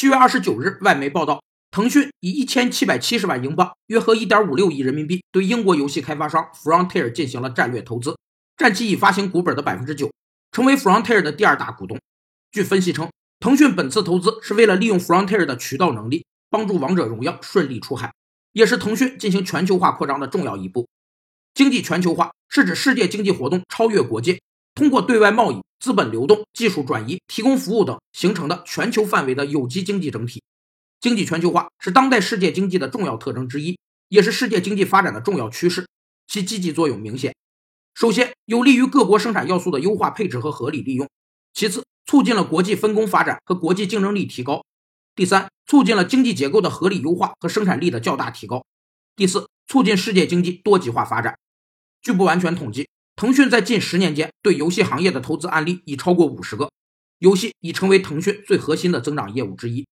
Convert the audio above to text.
七月二十九日，外媒报道，腾讯以一千七百七十万英镑（约合一点五六亿人民币）对英国游戏开发商 Frontier 进行了战略投资，占其已发行股本的百分之九，成为 Frontier 的第二大股东。据分析称，腾讯本次投资是为了利用 Frontier 的渠道能力，帮助王者荣耀顺利出海，也是腾讯进行全球化扩张的重要一步。经济全球化是指世界经济活动超越国界，通过对外贸易。资本流动、技术转移、提供服务等形成的全球范围的有机经济整体，经济全球化是当代世界经济的重要特征之一，也是世界经济发展的重要趋势。其积极作用明显。首先，有利于各国生产要素的优化配置和合理利用；其次，促进了国际分工发展和国际竞争力提高；第三，促进了经济结构的合理优化和生产力的较大提高；第四，促进世界经济多极化发展。据不完全统计。腾讯在近十年间对游戏行业的投资案例已超过五十个，游戏已成为腾讯最核心的增长业务之一。